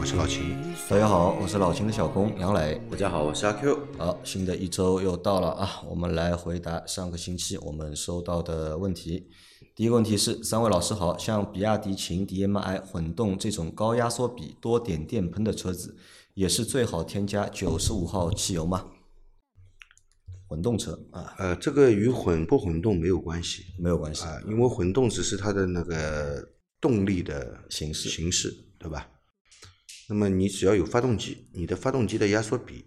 我是老秦。大家好，我是老秦的小工杨磊。大家好，我是阿 Q。好，新的一周又到了啊，我们来回答上个星期我们收到的问题。第一个问题是，三位老师好，像比亚迪秦 DM-i 混动这种高压缩比、多点电喷的车子，也是最好添加九十五号汽油吗？混动车啊，呃，这个与混不混动没有关系没有关系啊，因为混动只是它的那个动力的形式形式，对吧？那么你只要有发动机，你的发动机的压缩比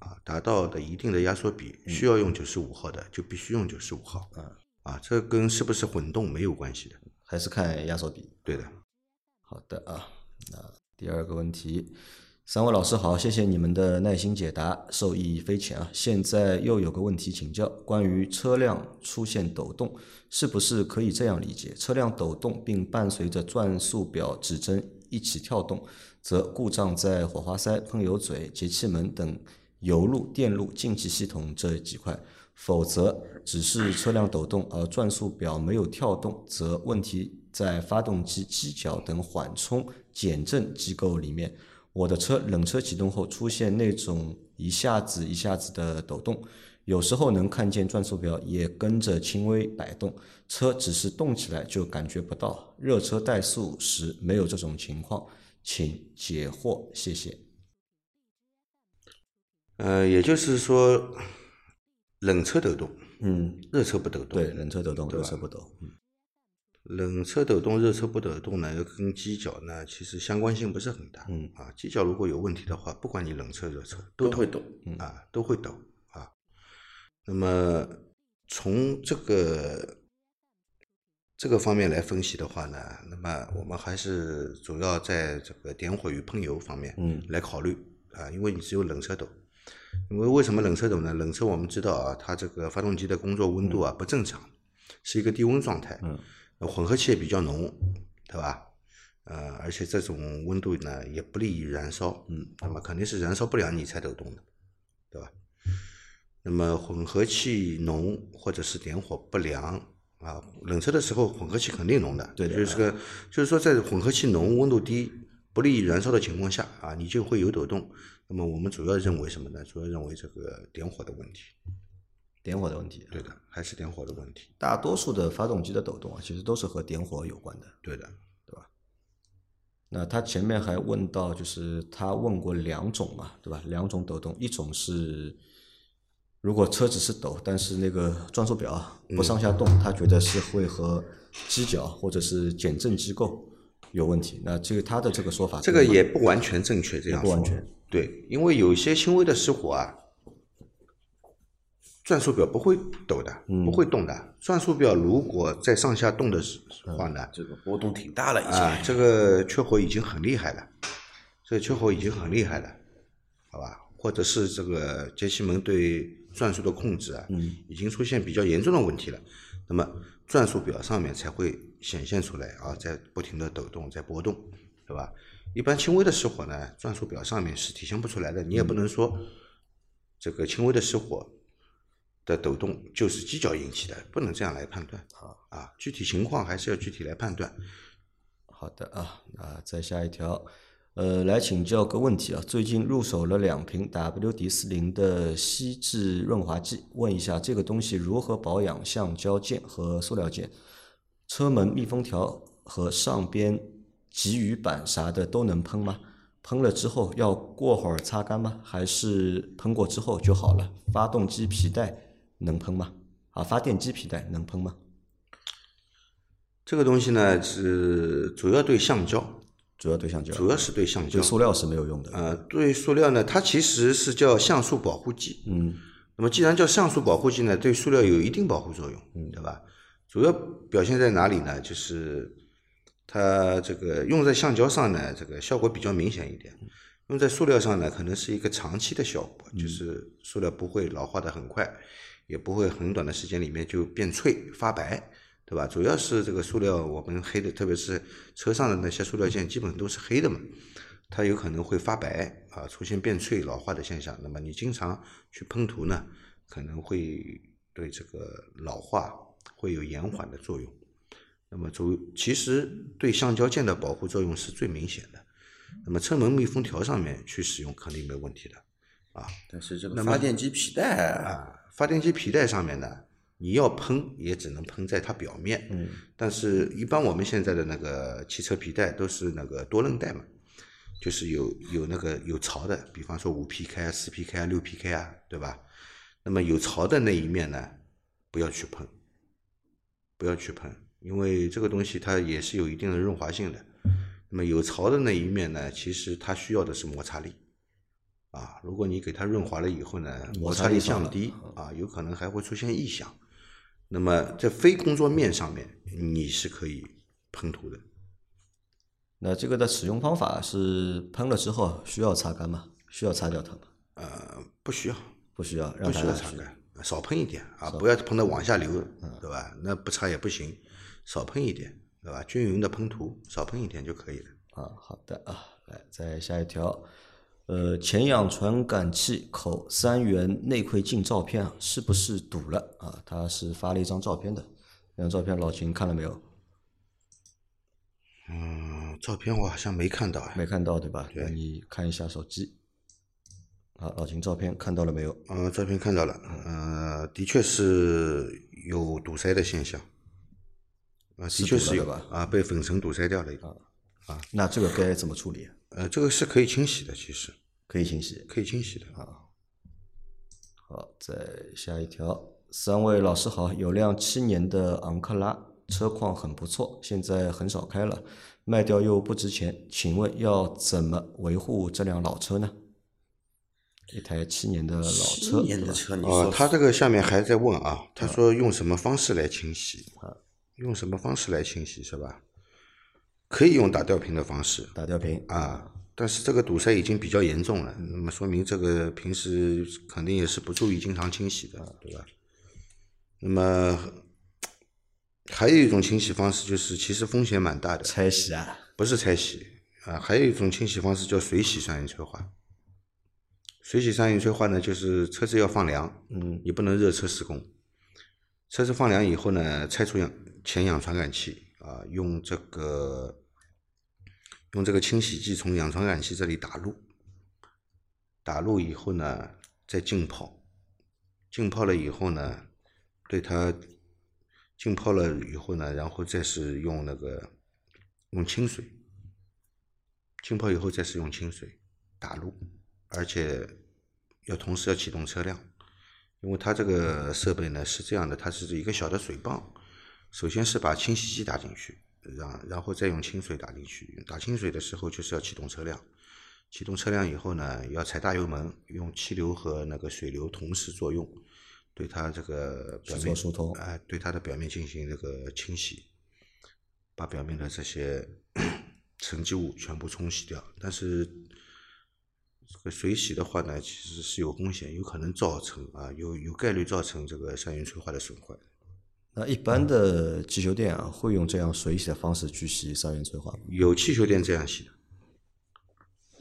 啊达到的一定的压缩比，需要用九十五号的，就必须用九十五号。啊啊，这跟是不是混动没有关系的。还是看压缩比。对的，好的啊，那第二个问题，三位老师好，谢谢你们的耐心解答，受益匪浅啊。现在又有个问题请教，关于车辆出现抖动，是不是可以这样理解？车辆抖动并伴随着转速表指针一起跳动，则故障在火花塞、喷油嘴、节气门等油路、电路、进气系统这几块。否则，只是车辆抖动而转速表没有跳动，则问题在发动机机脚等缓冲减震机构里面。我的车冷车启动后出现那种一下子一下子的抖动，有时候能看见转速表也跟着轻微摆动，车只是动起来就感觉不到。热车怠速时没有这种情况，请解惑，谢谢。呃，也就是说，冷车抖动，嗯，热车不抖动。对，冷车抖动，热车不抖。嗯冷车抖动、热车不抖动呢，跟机脚呢其实相关性不是很大。嗯啊，机脚如果有问题的话，不管你冷车、热车抖都会抖啊，都会抖啊。那么从这个这个方面来分析的话呢，那么我们还是主要在这个点火与喷油方面嗯来考虑啊，因为你只有冷车抖。因为为什么冷车抖呢？冷车我们知道啊，它这个发动机的工作温度啊不正常，是一个低温状态。嗯呃混合气也比较浓，对吧？呃，而且这种温度呢也不利于燃烧，嗯，那么肯定是燃烧不了你才抖动的，对吧？那么混合气浓或者是点火不良啊，冷车的时候混合气肯定浓的，对就是个就是说在混合气浓、温度低、不利于燃烧的情况下啊，你就会有抖动。那么我们主要认为什么呢？主要认为这个点火的问题，点火的问题。对的，还是点火的问题，大多数的发动机的抖动啊，其实都是和点火有关的。对的。对吧那他前面还问到，就是他问过两种嘛，对吧？两种抖动，一种是如果车子是抖，但是那个转速表啊不上下动，他觉得是会和机脚或者是减震机构有问题。那这个他的这个说法，这个也不完全正确，这样说也不完全对，因为有些轻微的失火啊，转速表不会抖的，嗯不会动的。转速表如果在上下动的时话呢，这个波动挺大了，已经。啊，这个缺火已经很厉害了，这个缺火已经很厉害了，好吧？或者是这个节气门对转速的控制啊，嗯已经出现比较严重的问题了，那么转速表上面才会显现出来啊，在不停的抖动，在波动，对吧？一般轻微的失火呢，转速表上面是体现不出来的，你也不能说这个轻微的失火的抖动就是机脚引起的，不能这样来判断。好啊，具体情况还是要具体来判断。好的啊，那再下一条，呃，来请教个问题啊，最近入手了两瓶 WD 四零的锡制润滑剂，问一下这个东西如何保养橡胶件和塑料件？车门密封条和上边给雨板啥的都能喷吗？喷了之后要过会儿擦干吗？还是喷过之后就好了？发动机皮带能喷吗？啊，发电机皮带能喷吗？这个东西呢是主要对橡胶，主要对橡胶，主要是对橡胶对。塑料是没有用的。呃，对塑料呢，它其实是叫橡塑保护剂。嗯那么既然叫橡塑保护剂呢，对塑料有一定保护作用，嗯对吧？主要表现在哪里呢？就是它这个用在橡胶上呢，这个效果比较明显一点。用在塑料上呢，可能是一个长期的效果，嗯就是塑料不会老化的很快，也不会很短的时间里面就变脆发白，对吧？主要是这个塑料我们黑的，特别是车上的那些塑料件，基本都是黑的嘛，它有可能会发白啊，出现变脆老化的现象。那么你经常去喷涂呢，可能会对这个老化会有延缓的作用。那么主其实对橡胶件的保护作用是最明显的。那么车门密封条上面去使用肯定没问题的啊。但是这个发电机皮带啊，发电机皮带上面呢，你要喷也只能喷在它表面。嗯。但是，一般我们现在的那个汽车皮带都是那个多韧带嘛，就是有有那个有槽的，比方说五 PK 啊、四 PK 啊、六 PK 啊，对吧？那么有槽的那一面呢，不要去喷，不要去喷，因为这个东西它也是有一定的润滑性的。那么有槽的那一面呢，其实它需要的是摩擦力。啊，如果你给它润滑了以后呢，摩擦力降低啊，有可能还会出现异响。那么在非工作面上面，你是可以喷涂的。那这个的使用方法是喷了之后需要擦干吗？需要擦掉它吗？呃，不需要，不需要，不让它需要擦干，少喷一点啊，不要喷的往下流，对吧？那不擦也不行，少喷一点，对吧？均匀的喷涂，少喷一点就可以了。啊，好的啊，来再下一条，呃，前氧传感器口三元内窥镜照片啊，是不是堵了啊？他是发了一张照片的，那张照片老秦看了没有？嗯，照片我好像没看到啊。没看到对吧？对那你看一下手机。好，老秦照片看到了没有？嗯、照片看到了，呃，的确是有堵塞的现象。啊，的是确是有吧啊，被粉尘堵塞掉了。那这个该怎么处理？呃，这个是可以清洗的，其实可以清洗。可以清洗的啊。好，再下一条，三位老师好，有辆七年的昂克拉，车况很不错，现在很少开了，卖掉又不值钱，请问要怎么维护这辆老车呢？一台七年的老车，对吧年的车，你哦，他这个下面还在问啊，他说用什么方式来清洗？啊用什么方式来清洗是吧？可以用打吊瓶的方式打吊瓶啊，但是这个堵塞已经比较严重了，那么说明这个平时肯定也是不注意经常清洗的，对吧？那么还有一种清洗方式，就是其实风险蛮大的，拆洗啊，不是拆洗啊，还有一种清洗方式叫水洗三元催化。水洗三元催化呢，就是车子要放凉，嗯，你不能热车施工。车子放凉以后呢，拆除氧前氧传感器啊，用这个用这个清洗剂从氧传感器这里打入，打入以后呢，再浸泡，浸泡了以后呢，对它浸泡了以后呢，然后再是用那个用清水，浸泡以后再是用清水打入，而且要同时要启动车辆，因为它这个设备呢是这样的，它是一个小的水泵，首先是把清洗剂打进去，然然后再用清水打进去，打清水的时候就是要启动车辆，启动车辆以后呢，要踩大油门，用气流和那个水流同时作用，对它这个表面疏通哎、对它的表面进行这个清洗，把表面的这些 沉积物全部冲洗掉。但是这个水洗的话呢，其实是有风险，有可能造成啊，有有概率造成这个三元催化的损坏。那一般的汽修店啊，会用这样水洗的方式去洗三元催化吗？有汽修店这样洗的，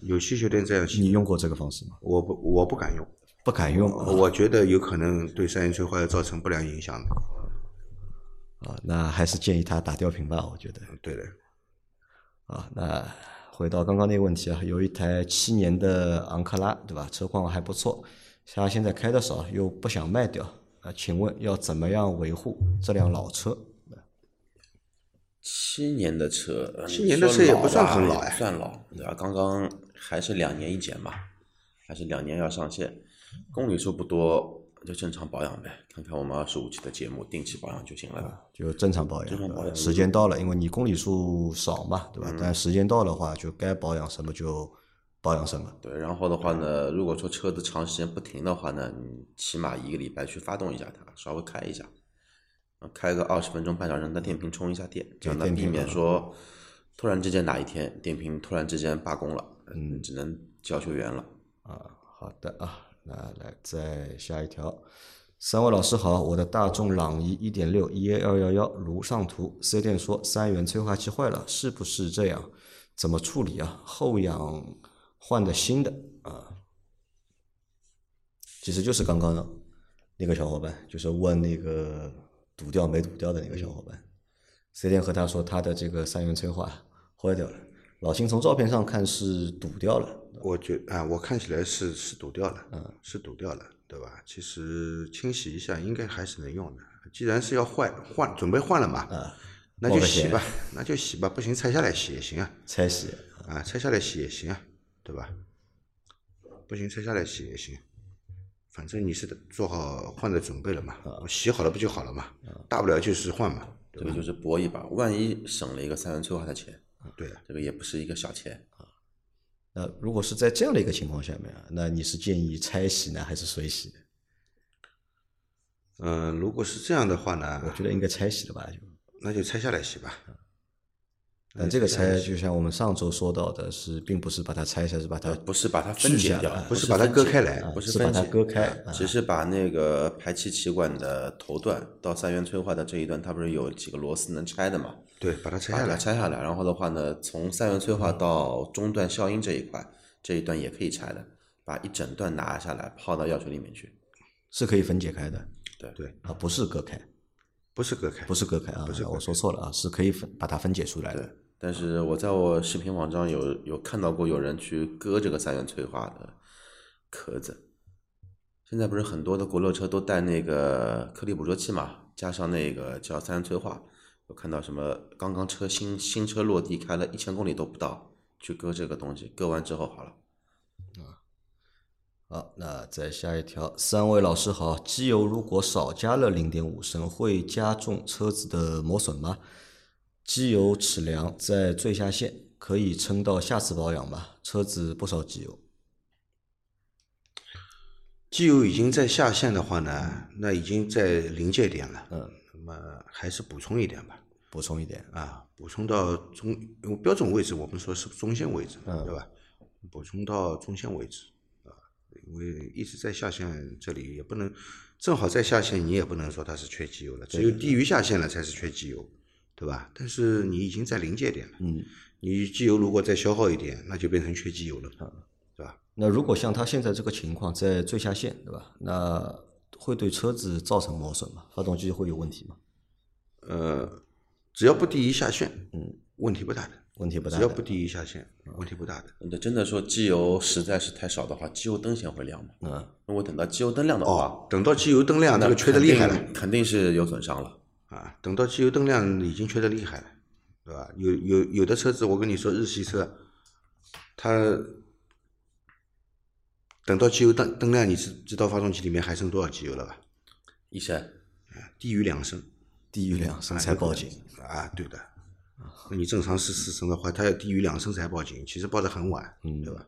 有汽修店这样洗，你用过这个方式吗？我不我不敢用，不敢用啊我觉得有可能对三元催化造成不良影响的。啊，那还是建议他打吊瓶吧，我觉得。对的，啊，那回到刚刚那个问题啊，有一台七年的昂克拉，对吧？车况还不错，他现在开的少，又不想卖掉，啊，请问要怎么样维护这辆老车？七年的车，呃七年的车也不算很老哎，哎不算老，对吧？刚刚还是两年一检嘛，还是两年要上线，公里数不多，就正常保养呗。看看我们二十五期的节目，定期保养就行了。就正常保养，正常保养呃时间到了，因为你公里数少嘛，对吧？嗯但时间到的话，就该保养什么就保养什么。对，然后的话呢，如果说车子长时间不停的话呢，你起码一个礼拜去发动一下它，稍微开一下，呃开个二十分钟半小时，让它电瓶充一下电，这样呢避免说突然之间哪一天电瓶突然之间罢工了，嗯，只能叫救援了。啊，好的啊，那来再下一条。三位老师好，我的大众朗逸一点六 EA 二幺幺如上图，四 S 店说三元催化器坏了，是不是这样？怎么处理啊？后仰换的新的啊，其实就是刚刚那个小伙伴，就是问那个堵掉没堵掉的那个小伙伴。四 S 店和他说他的这个三元催化坏掉了，老秦从照片上看是堵掉了，我觉啊，我看起来是是堵掉了，嗯，是堵掉了，对吧？其实清洗一下应该还是能用的。既然是要换换，准备换了嘛，啊，那就洗吧，那就洗吧，不行拆下来洗也行啊，拆洗啊，拆下来洗也行啊，对吧？不行拆下来洗也行，反正你是做好换的准备了嘛，我洗好了不就好了嘛，大不了就是换嘛，这个就是搏一把，万一省了一个三元催化的钱，对啊，这个也不是一个小钱。那如果是在这样的一个情况下面啊，那你是建议拆洗呢，还是水洗呢？嗯，如果是这样的话呢我，觉得应该拆洗的吧，就。那就拆下来洗吧，但这个拆，就像我们上周说到的是，并不是把它拆下，是把它不是把它分解掉不是把它割开来不是是把它分解割开啊只是把那个排气气管的头段到三元催化的这一段，它不是有几个螺丝能拆的嘛？对，把它拆下来，拆下来，然后的话呢，从三元催化到中段消音这一块，这一段也可以拆的，把一整段拿下来泡到药水里面去。是可以分解开的对对，啊，不是割开，不是割开，不是割开啊，不是我说错了啊，是可以分把它分解出来的。但是我在我视频网站有有看到过有人去割这个三元催化的壳子。现在不是很多的国六车都带那个颗粒捕捉器嘛，加上那个叫三元催化，我看到什么刚刚车新新车落地开了一千公里都不到，去割这个东西，割完之后好了。啊好，那再下一条，三位老师好，机油如果少加了零点五升，会加重车子的磨损吗？机油尺量在最下限，可以撑到下次保养吧？车子不烧机油。机油已经在下限的话呢，那已经在临界点了，嗯，那么还是补充一点吧，补充一点，啊，补充到中因为标准位置，我们说是中线位置，嗯对吧？补充到中线位置啊，因为一直在下限这里也不能，正好在下限，你也不能说它是缺机油了，只有低于下限了才是缺机油，对吧？但是你已经在临界点了，嗯，你机油如果再消耗一点，那就变成缺机油了，嗯对吧？那如果像他现在这个情况在最下限，对吧？那会对车子造成磨损吗？发动机会有问题吗？呃，只要不低于下限，嗯，问题不大的。问题不大。只要不低于下限，问题不大的。那真的说机油实在是太少的话，机油灯先会亮嘛？嗯，那我等到机油灯亮的话，哦，等到机油灯亮，那这个缺的厉害了肯定是有损伤了。啊！等到机油灯亮，已经缺的厉害了，对吧？有有有的车子，我跟你说，日系车，它等到机油灯灯亮，你知知道发动机里面还剩多少机油了吧？一升，啊，低于两升低于两升才报警。啊，对的。那你正常是四升的话，它要低于两升才报警，其实报的很晚，嗯对吧？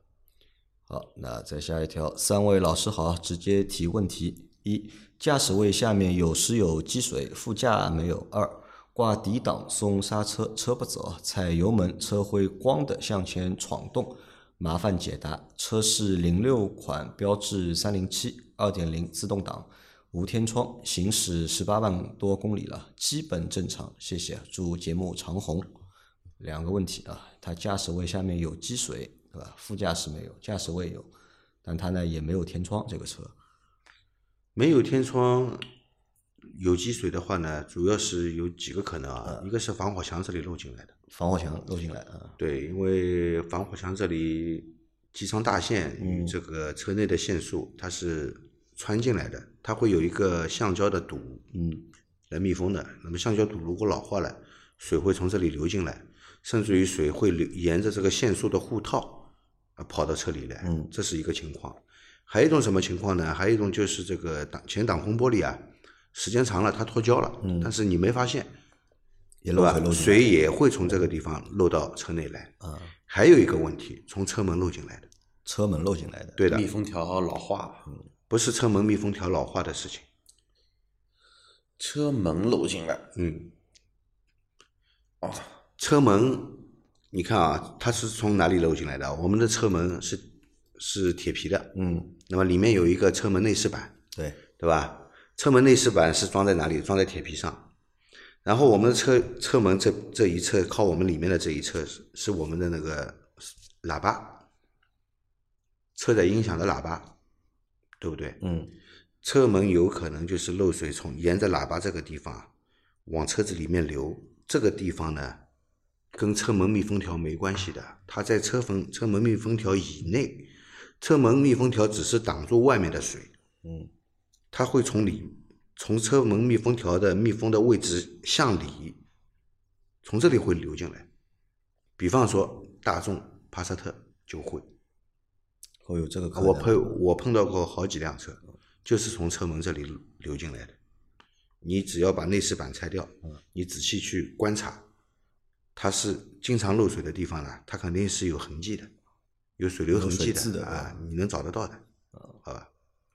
好，那再下一条，三位老师好，直接提问题：一、驾驶位下面有时有积水，副驾没有；二、挂底档松刹车，车不走，踩油门车会咣的向前闯动，麻烦解答。车是零六款标致三零七二点零自动挡，无天窗，行驶十八万多公里了，基本正常，谢谢。祝节目长红。两个问题啊，它驾驶位下面有积水，对吧？副驾驶没有，驾驶位有，但它呢也没有天窗，这个车。没有天窗，有积水的话呢，主要是有几个可能啊，一个是防火墙这里漏进来的，防火墙漏进来啊，对，因为防火墙这里机舱大线嗯。与这个车内的线束它是穿进来的，它会有一个橡胶的堵，嗯，来密封的。那么橡胶堵如果老化了，水会从这里流进来，甚至于水会流沿着这个线束的护套啊跑到车里来，嗯。这是一个情况。还有一种什么情况呢？还有一种就是这个挡前挡风玻璃啊，时间长了它脱胶了，但是你没发现，也漏水漏？水也会从这个地方漏到车内来。啊，还有一个问题，从车门漏进来的，车门漏进来的。对的密，封条老化，不是车门密封条老化的事情。车门漏进来，嗯，哦，车门，你看啊，它是从哪里漏进来的？我们的车门是是铁皮的，嗯，那么里面有一个车门内饰板，对，对吧？车门内饰板是装在哪里？装在铁皮上。然后我们的车车门这这一侧靠我们里面的这一侧是是我们的那个喇叭，车载音响的喇叭，对不对？嗯，车门有可能就是漏水从沿着喇叭这个地方往车子里面流，这个地方呢跟车门密封条没关系的，它在车缝车门密封条以内，车门密封条只是挡住外面的水，嗯，它会从里从车门密封条的密封的位置向里，从这里会流进来。比方说大众帕萨特就会，哦有这个可能。我碰我碰到过好几辆车，就是从车门这里流进来的。你只要把内饰板拆掉，你仔细去观察，它是经常漏水的地方呢，它肯定是有痕迹的，有水流痕迹有水渍的啊，你能找得到的，好吧？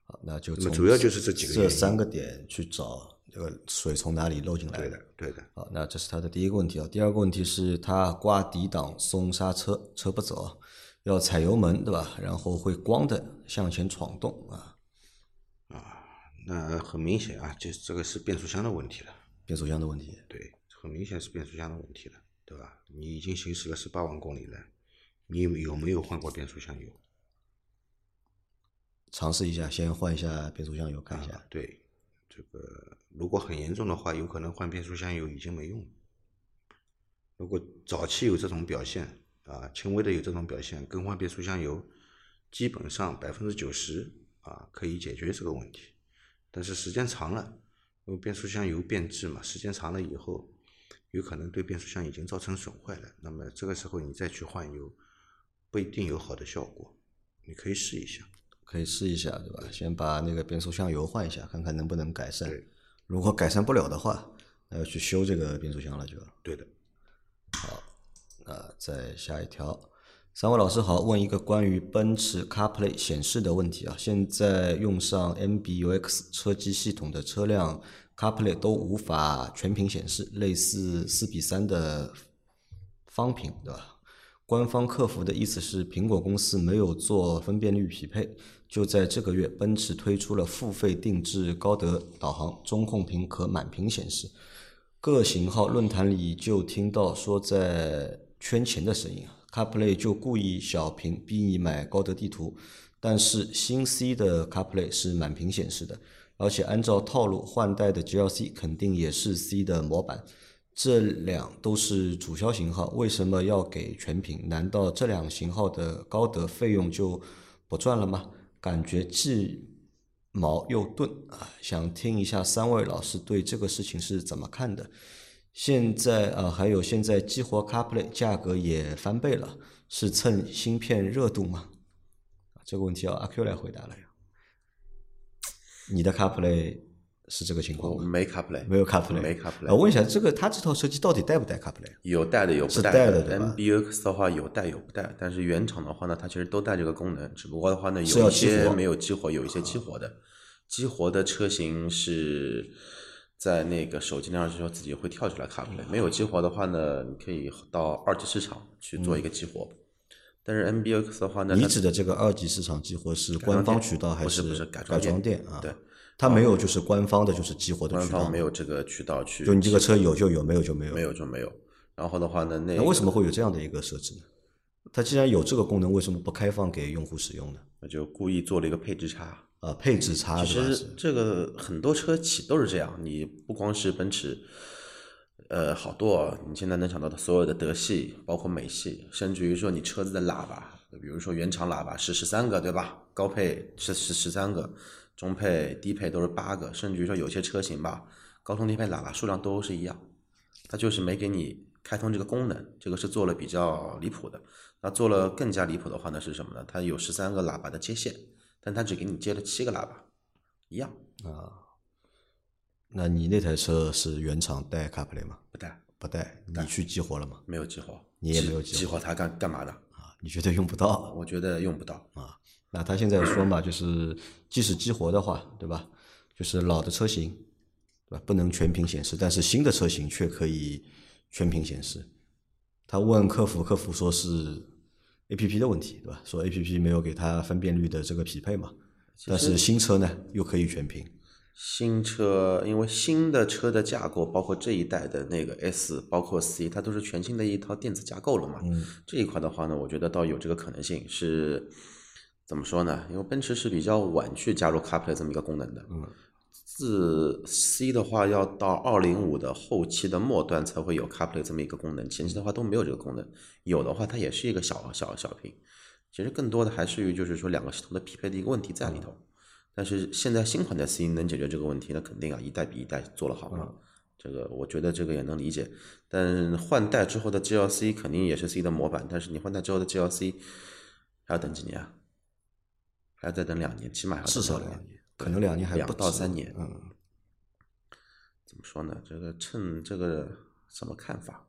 好，那就主要就是这几个这三个点去找这个水从哪里漏进来的对的，对的。好，那这是他的第一个问题啊。第二个问题是他挂底档松刹车，车不走啊，要踩油门对吧？然后会咣的向前闯动啊，啊那很明显啊，就这个是变速箱的问题了。变速箱的问题。对，很明显是变速箱的问题了，对吧？你已经行驶了十八万公里了，你有没有换过变速箱油？尝试一下，先换一下变速箱油看一下。啊对，这个如果很严重的话，有可能换变速箱油已经没用了。如果早期有这种表现啊，轻微的有这种表现，更换变速箱油，基本上百分之九十啊可以解决这个问题。但是时间长了，因为变速箱油变质嘛，时间长了以后，有可能对变速箱已经造成损坏了。那么这个时候你再去换油，不一定有好的效果。你可以试一下。可以试一下，对吧？先把那个变速箱油换一下，看看能不能改善。如果改善不了的话，那要去修这个变速箱了，就。对的。好那再下一条，三位老师好，问一个关于奔驰 CarPlay 显示的问题啊。现在用上 MBUX 车机系统的车辆 CarPlay 都无法全屏显示，类似四比三的方屏，对吧？官方客服的意思是，苹果公司没有做分辨率匹配。就在这个月，奔驰推出了付费定制高德导航，中控屏可满屏显示。各型号论坛里就听到说在圈钱的声音啊，CarPlay 就故意小屏逼你买高德地图，但是新 C 的 CarPlay 是满屏显示的，而且按照套路换代的 GLC 肯定也是 C 的模板，这两都是主销型号，为什么要给全屏？难道这两型号的高德费用就不赚了吗？感觉既毛又钝啊，想听一下三位老师对这个事情是怎么看的？现在啊，还有现在激活 CarPlay 价格也翻倍了，是蹭芯片热度吗？啊这个问题要阿 Q 来回答了呀。你的 CarPlay 是这个情况吗？我没 CarPlay，没有 CarPlay，没 CarPlay 我，问一下，这个它这套车机到底带不带 CarPlay？有带的有不是带带的对吧 MBUX 的话有带有不带，但是原厂的话呢，它其实都带这个功能，只不过的话呢，有一些没有激活，有一些激活的。激活的车型是在那个手机上之后自己会跳出来 CarPlay，没有激活的话呢，你可以到二级市场去做一个激活。但是 MBUX 的话呢，你指的这个二级市场激活是官方渠道还不是不是改改装店啊？对，它没有就是官方的，就是激活的官渠道方没有这个渠道去，就你这个车有就有，没有就没有。没有就没有。然后的话呢，那那为什么会有这样的一个设置呢？它既然有这个功能，为什么不开放给用户使用呢？那就故意做了一个配置差？啊，配置差其？实这个很多车企都是这样，你不光是奔驰，呃，好多你现在能想到的所有的德系，包括美系，甚至于说你车子的喇叭，比如说原厂喇叭是十三个，对吧？高配是十十三个，中配、低配都是八个，甚至于说有些车型吧，高通低配喇叭数量都是一样，它就是没给你开通这个功能，这个是做了比较离谱的。那做了更加离谱的话呢是什么呢？它有十三个喇叭的接线，但它只给你接了七个喇叭，一样啊那你那台车是原厂带 CarPlay 吗？不带，不带，你去激活了吗？没有激活，你也没有激活激活它干干嘛的？啊，你觉得用不到？我觉得用不到。啊，那他现在说嘛，就是即使激活的话，对吧？就是老的车型，对吧？不能全屏显示，但是新的车型却可以全屏显示。他问客服，客服说是 A P P 的问题，对吧？说 A P P 没有给他分辨率的这个匹配嘛，但是新车呢又可以全屏，新车，因为新的车的架构，包括这一代的那个 S，包括 C，它都是全新的一套电子架构了嘛。嗯，这一块的话呢，我觉得倒有这个可能性是怎么说呢？因为奔驰是比较晚去加入 CarPlay 这么一个功能的。嗯，自 C 的话要到二零五的后期的末端才会有 CarPlay 这么一个功能，前期的话都没有这个功能。有的话，它也是一个小小小屏。其实更多的还是于就是说两个系统的匹配的一个问题在里头。但是现在新款的 C 能解决这个问题，那肯定啊，一代比一代做了好嘛。这个我觉得这个也能理解。但换代之后的 GLC 肯定也是 C 的模板，但是你换代之后的 GLC 还要等几年啊？还要再等两年，起码还要至少两年，可能两年还两不止到三年。嗯，怎么说呢？这个趁这个什么看法？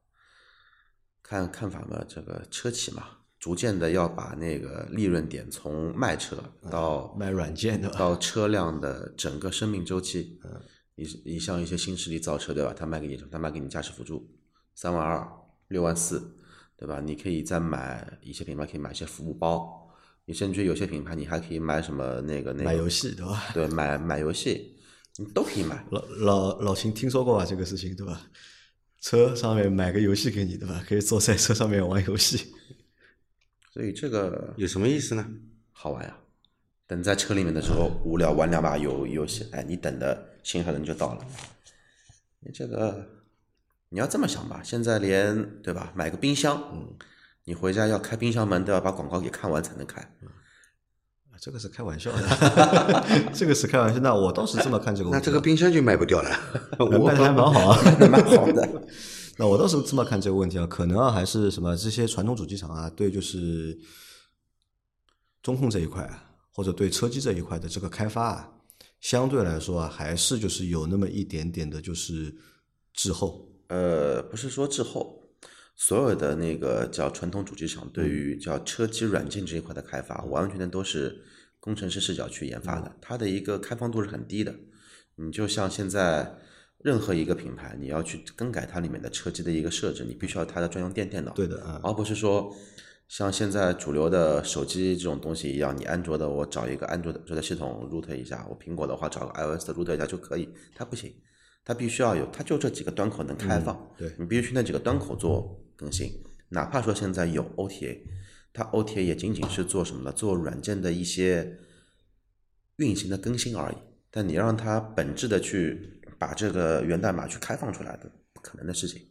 看看法嘛，这个车企嘛，逐渐的要把那个利润点从卖车到卖软件的到车辆的整个生命周期。嗯你你像一些新势力造车，对吧？他卖给你什么？他卖给你驾驶辅助，三万二、六万四，对吧？你可以再买一些品牌可以买一些服务包，你甚至有些品牌你还可以买什么那个那个买游戏对吧？对，买买游戏，你都可以买。老老老秦听说过吧这个事情对吧？车上面买个游戏给你对吧？可以坐在车上面玩游戏。所以这个有什么意思呢？好玩呀。等在车里面的时候无聊玩两把游游戏，哎，你等的新车人就到了。你这个你要这么想吧，现在连对吧，买个冰箱，嗯，你回家要开冰箱门都要把广告给看完才能开。这个是开玩笑的，这个是开玩笑。那我倒是这么看这个问题啊。那这个冰箱就卖不掉了。我卖的还蛮好啊，蛮好的。那我倒是这么看这个问题啊，可能啊还是什么这些传统主机厂啊，对就是中控这一块啊，或者对车机这一块的这个开发啊，相对来说啊，还是就是有那么一点点的就是滞后。呃，不是说滞后，所有的那个叫传统主机厂对于叫车机软件这一块的开发，完完全全都是工程师视角去研发的，它的一个开放度是很低的。你就像现在任何一个品牌，你要去更改它里面的车机的一个设置，你必须要它的专用电电脑，对的啊，而不是说像现在主流的手机这种东西一样，你安卓的我找一个安卓的的系统 root 一下，我苹果的话找个 iOS 的 root 一下就可以，它不行。它必须要有，它就这几个端口能开放，对。你必须去那几个端口做更新。哪怕说现在有 OTA，它 OTA 也仅仅是做什么呢？做软件的一些运行的更新而已。但你让它本质的去把这个源代码去开放出来的，不可能的事情。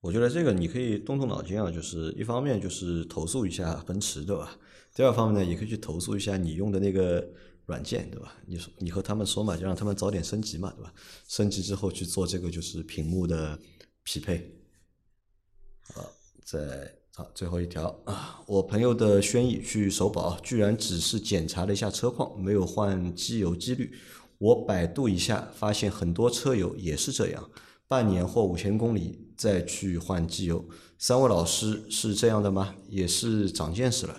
我觉得这个你可以动动脑筋啊，就是一方面就是投诉一下奔驰，对吧？第二方面呢，也可以去投诉一下你用的那个软件，对吧？你说你和他们说嘛，就让他们早点升级嘛，对吧？升级之后去做这个就是屏幕的匹配。啊，再好最后一条啊，我朋友的轩逸去首保，居然只是检查了一下车况，没有换机油机滤。我百度一下，发现很多车友也是这样。半年或五千公里再去换机油，三位老师是这样的吗？也是长见识了。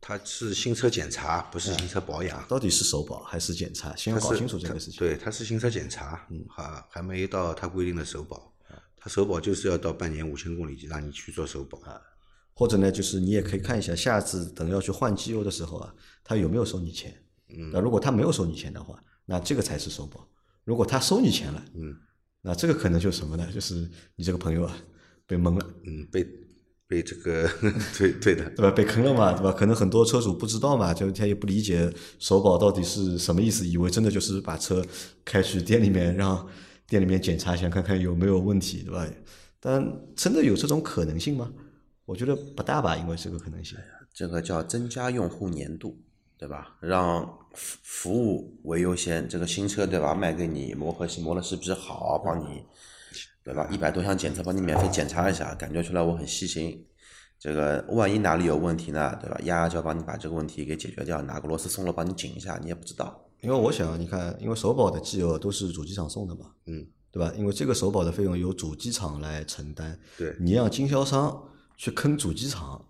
它是新车检查，不是新车保养。到底是首保还是检查？先要搞清楚这个事情。对，它是新车检查，嗯，还还没到它规定的首保。它首保就是要到半年五千公里让你去做首保啊。或者呢，就是你也可以看一下，下次等要去换机油的时候啊，他有没有收你钱？嗯那如果他没有收你钱的话，那这个才是首保。如果他收你钱了，嗯，那这个可能就是什么呢？就是你这个朋友啊被蒙了。嗯，被被这个对对的，对吧？被坑了嘛，对吧？可能很多车主不知道嘛，就他也不理解首保到底是什么意思，以为真的就是把车开去店里面，让店里面检查一下，看看有没有问题，对吧？但真的有这种可能性吗？我觉得不大吧，因为这个可能性。这个叫增加用户粘度，对吧？让服服务为优先。这个新车对吧？卖给你磨合磨的是不是好？帮你对吧？一百多项检测帮你免费检查一下，感觉出来我很细心。这个万一哪里有问题呢？对吧？压压胶帮你把这个问题给解决掉，哪个螺丝松了帮你紧一下，你也不知道。因为我想，你看，因为首保的机油都是主机厂送的嘛，嗯，对吧？因为这个首保的费用由主机厂来承担，对你让经销商去坑主机厂，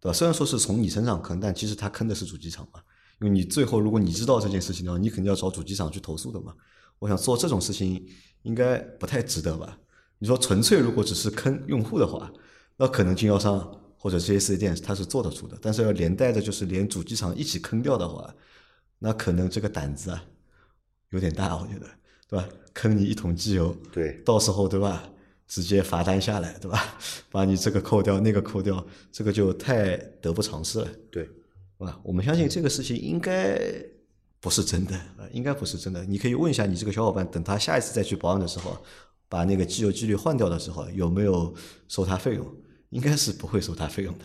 对吧？虽然说是从你身上坑，但其实他坑的是主机厂嘛。因为你最后如果你知道这件事情的话，你肯定要找主机厂去投诉的嘛。我想做这种事情应该不太值得吧？你说纯粹如果只是坑用户的话，那可能经销商或者这些四 S 店他是做得出的，但是要连带着就是连主机厂一起坑掉的话，那可能这个胆子啊有点大，我觉得，对吧？坑你一桶机油，对，到时候对吧？直接罚单下来，对吧？把你这个扣掉，那个扣掉，这个就太得不偿失了，对，对吧？我们相信这个事情应该不是真的，啊，应该不是真的。你可以问一下你这个小伙伴，等他下一次再去保养的时候，把那个机油机滤换掉的时候，有没有收他费用？应该是不会收他费用的。